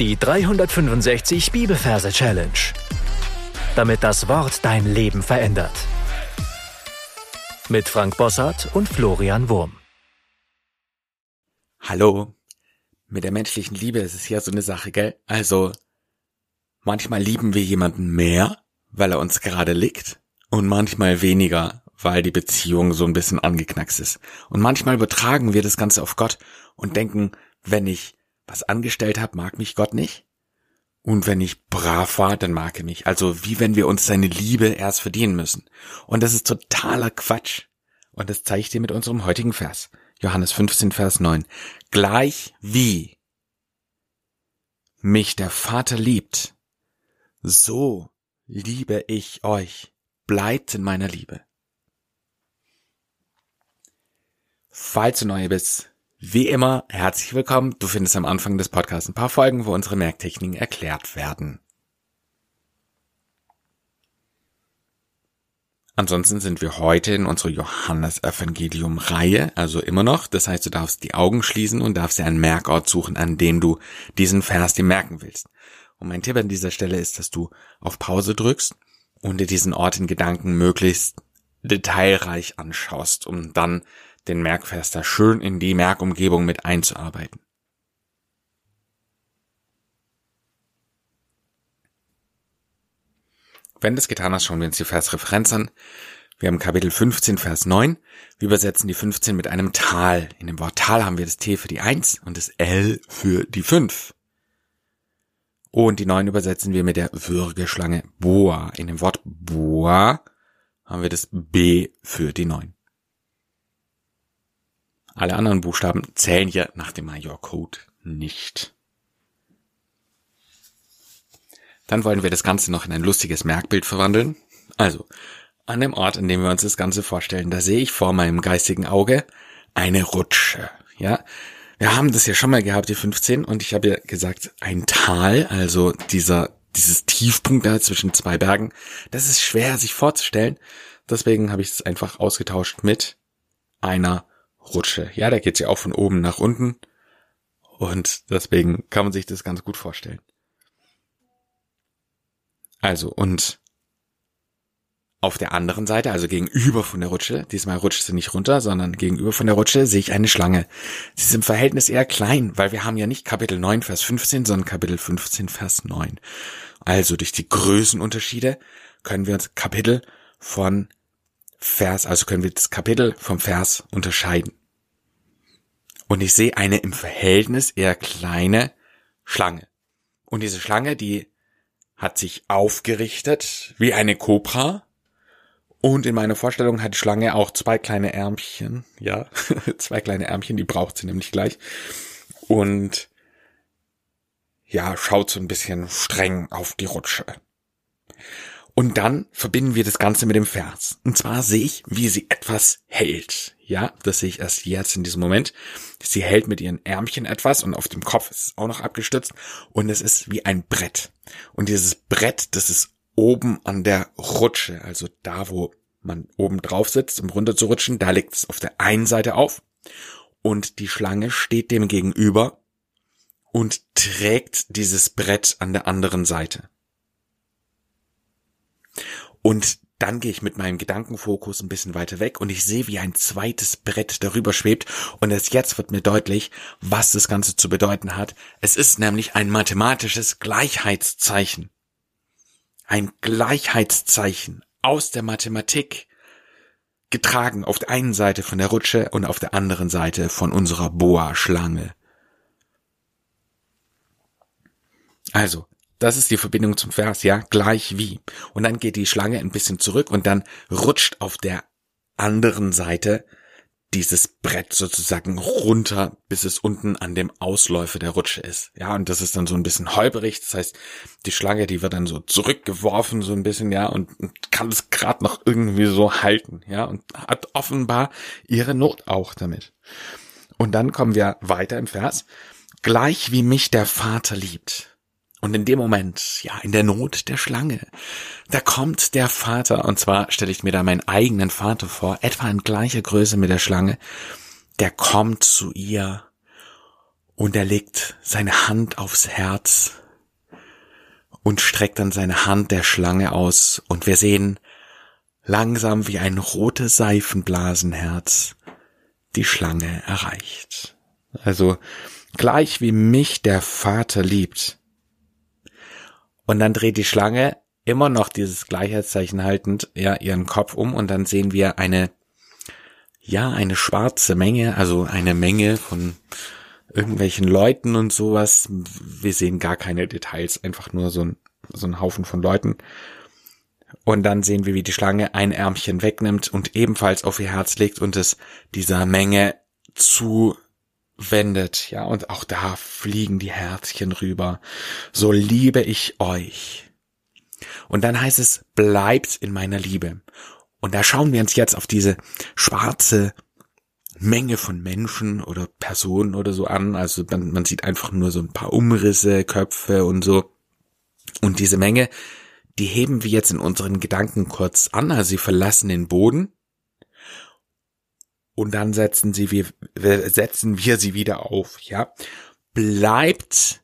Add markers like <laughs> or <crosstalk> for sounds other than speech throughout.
Die 365 Bibelverse Challenge. Damit das Wort dein Leben verändert. Mit Frank Bossart und Florian Wurm. Hallo. Mit der menschlichen Liebe ist es ja so eine Sache, gell? Also, manchmal lieben wir jemanden mehr, weil er uns gerade liegt, und manchmal weniger, weil die Beziehung so ein bisschen angeknackst ist. Und manchmal übertragen wir das Ganze auf Gott und denken, wenn ich was angestellt habe, mag mich Gott nicht. Und wenn ich brav war, dann mag er mich. Also wie wenn wir uns seine Liebe erst verdienen müssen. Und das ist totaler Quatsch. Und das zeige ich dir mit unserem heutigen Vers. Johannes 15, Vers 9. Gleich wie mich der Vater liebt, so liebe ich euch. Bleibt in meiner Liebe. Falls du neu bist, wie immer, herzlich willkommen. Du findest am Anfang des Podcasts ein paar Folgen, wo unsere Merktechniken erklärt werden. Ansonsten sind wir heute in unserer Johannes-Evangelium-Reihe, also immer noch. Das heißt, du darfst die Augen schließen und darfst dir einen Merkort suchen, an dem du diesen Vers dir merken willst. Und mein Tipp an dieser Stelle ist, dass du auf Pause drückst und dir diesen Ort in Gedanken möglichst detailreich anschaust, um dann den Merkvers da schön in die Merkumgebung mit einzuarbeiten. Wenn das getan hast, schauen wir uns die Versreferenz an. Wir haben Kapitel 15, Vers 9. Wir übersetzen die 15 mit einem Tal. In dem Wort Tal haben wir das T für die 1 und das L für die 5. Und die 9 übersetzen wir mit der Würgeschlange Boa. In dem Wort Boa haben wir das B für die 9. Alle anderen Buchstaben zählen hier nach dem Major-Code nicht. Dann wollen wir das Ganze noch in ein lustiges Merkbild verwandeln. Also, an dem Ort, an dem wir uns das Ganze vorstellen, da sehe ich vor meinem geistigen Auge eine Rutsche. Ja, wir haben das ja schon mal gehabt, die 15, und ich habe ja gesagt, ein Tal, also dieser, dieses Tiefpunkt da zwischen zwei Bergen, das ist schwer sich vorzustellen. Deswegen habe ich es einfach ausgetauscht mit einer Rutsche. Ja, da geht's ja auch von oben nach unten. Und deswegen kann man sich das ganz gut vorstellen. Also, und auf der anderen Seite, also gegenüber von der Rutsche, diesmal rutscht sie nicht runter, sondern gegenüber von der Rutsche sehe ich eine Schlange. Sie ist im Verhältnis eher klein, weil wir haben ja nicht Kapitel 9, Vers 15, sondern Kapitel 15, Vers 9. Also durch die Größenunterschiede können wir uns Kapitel von Vers, also können wir das Kapitel vom Vers unterscheiden. Und ich sehe eine im Verhältnis eher kleine Schlange. Und diese Schlange, die hat sich aufgerichtet wie eine Kobra. Und in meiner Vorstellung hat die Schlange auch zwei kleine Ärmchen. Ja, <laughs> zwei kleine Ärmchen, die braucht sie nämlich gleich. Und ja, schaut so ein bisschen streng auf die Rutsche. Und dann verbinden wir das Ganze mit dem Vers. Und zwar sehe ich, wie sie etwas hält. Ja, das sehe ich erst jetzt in diesem Moment. Sie hält mit ihren Ärmchen etwas und auf dem Kopf ist es auch noch abgestützt. Und es ist wie ein Brett. Und dieses Brett, das ist oben an der Rutsche, also da, wo man oben drauf sitzt, um runter zu rutschen, da liegt es auf der einen Seite auf. Und die Schlange steht dem gegenüber und trägt dieses Brett an der anderen Seite. Und dann gehe ich mit meinem Gedankenfokus ein bisschen weiter weg und ich sehe, wie ein zweites Brett darüber schwebt. Und erst jetzt wird mir deutlich, was das Ganze zu bedeuten hat. Es ist nämlich ein mathematisches Gleichheitszeichen. Ein Gleichheitszeichen aus der Mathematik, getragen auf der einen Seite von der Rutsche und auf der anderen Seite von unserer Boa-Schlange. Also, das ist die Verbindung zum Vers, ja, gleich wie. Und dann geht die Schlange ein bisschen zurück und dann rutscht auf der anderen Seite dieses Brett sozusagen runter, bis es unten an dem Ausläufer der Rutsche ist. Ja, und das ist dann so ein bisschen holperig. Das heißt, die Schlange, die wird dann so zurückgeworfen, so ein bisschen, ja, und, und kann es gerade noch irgendwie so halten, ja, und hat offenbar ihre Not auch damit. Und dann kommen wir weiter im Vers. Gleich wie mich der Vater liebt und in dem Moment, ja, in der Not der Schlange, da kommt der Vater, und zwar stelle ich mir da meinen eigenen Vater vor, etwa in gleicher Größe mit der Schlange, der kommt zu ihr Und er legt seine Hand aufs Herz und streckt dann seine Hand der Schlange aus und wir sehen langsam wie ein rotes Seifenblasenherz die Schlange erreicht. Also gleich wie mich der Vater liebt. Und dann dreht die Schlange immer noch dieses Gleichheitszeichen haltend ja ihren Kopf um und dann sehen wir eine ja eine schwarze Menge, also eine Menge von irgendwelchen Leuten und sowas. Wir sehen gar keine Details, einfach nur so ein so ein Haufen von Leuten. Und dann sehen wir, wie die Schlange ein Ärmchen wegnimmt und ebenfalls auf ihr Herz legt und es dieser Menge zuwendet. Ja, und auch da fliegen die Herzchen rüber. So liebe ich euch. Und dann heißt es, bleibt in meiner Liebe. Und da schauen wir uns jetzt auf diese schwarze Menge von Menschen oder Personen oder so an. Also man, man sieht einfach nur so ein paar Umrisse, Köpfe und so. Und diese Menge, die heben wir jetzt in unseren Gedanken kurz an, also sie verlassen den Boden und dann setzen sie wir, setzen wir sie wieder auf, ja. Bleibt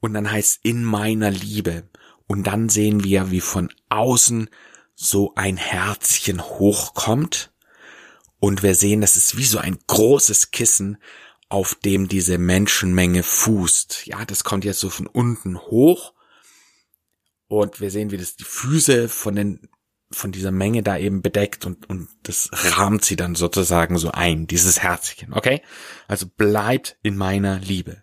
und dann heißt in meiner Liebe und dann sehen wir, wie von außen so ein Herzchen hochkommt und wir sehen, das ist wie so ein großes Kissen, auf dem diese Menschenmenge fußt. Ja, das kommt jetzt so von unten hoch und wir sehen, wie das die Füße von den von dieser Menge da eben bedeckt und, und das rahmt sie dann sozusagen so ein, dieses Herzchen, okay? Also bleibt in meiner Liebe.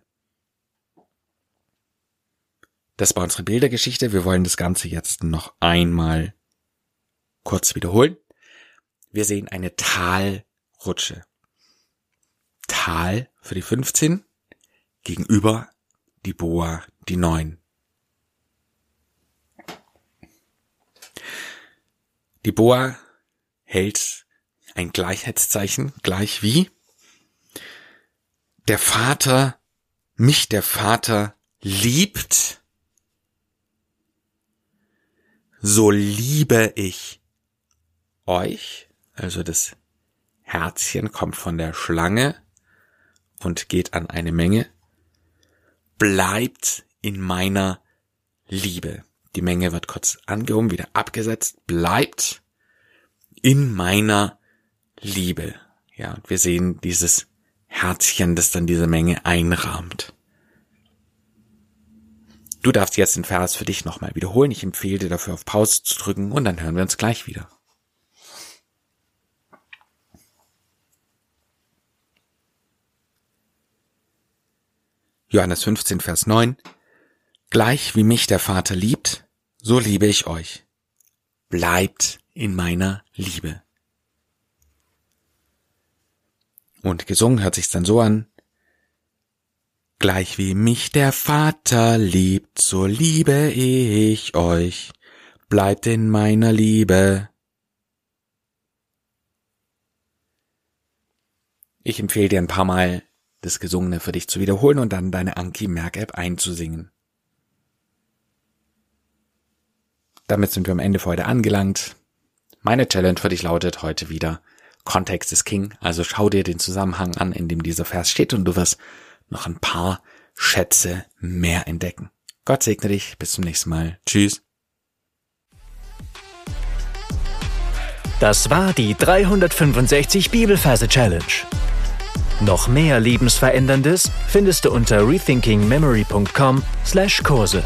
Das war unsere Bildergeschichte. Wir wollen das Ganze jetzt noch einmal kurz wiederholen. Wir sehen eine Talrutsche. Tal für die 15, gegenüber die Boa die 9. Die Boa hält ein Gleichheitszeichen, gleich wie der Vater, mich der Vater liebt, so liebe ich euch, also das Herzchen kommt von der Schlange und geht an eine Menge, bleibt in meiner Liebe. Die Menge wird kurz angehoben, wieder abgesetzt, bleibt in meiner Liebe. Ja, und wir sehen dieses Herzchen, das dann diese Menge einrahmt. Du darfst jetzt den Vers für dich nochmal wiederholen. Ich empfehle dir dafür auf Pause zu drücken und dann hören wir uns gleich wieder. Johannes 15, Vers 9. Gleich wie mich der Vater liebt, so liebe ich euch. Bleibt in meiner Liebe. Und gesungen hört sich's dann so an. Gleich wie mich der Vater liebt, so liebe ich euch. Bleibt in meiner Liebe. Ich empfehle dir ein paar Mal das Gesungene für dich zu wiederholen und dann deine Anki Merk App einzusingen. Damit sind wir am Ende für heute angelangt. Meine Challenge für dich lautet heute wieder, Kontext ist King, also schau dir den Zusammenhang an, in dem dieser Vers steht und du wirst noch ein paar Schätze mehr entdecken. Gott segne dich, bis zum nächsten Mal. Tschüss. Das war die 365 Bibelferse Challenge. Noch mehr Lebensveränderndes findest du unter rethinkingmemory.com/Kurse.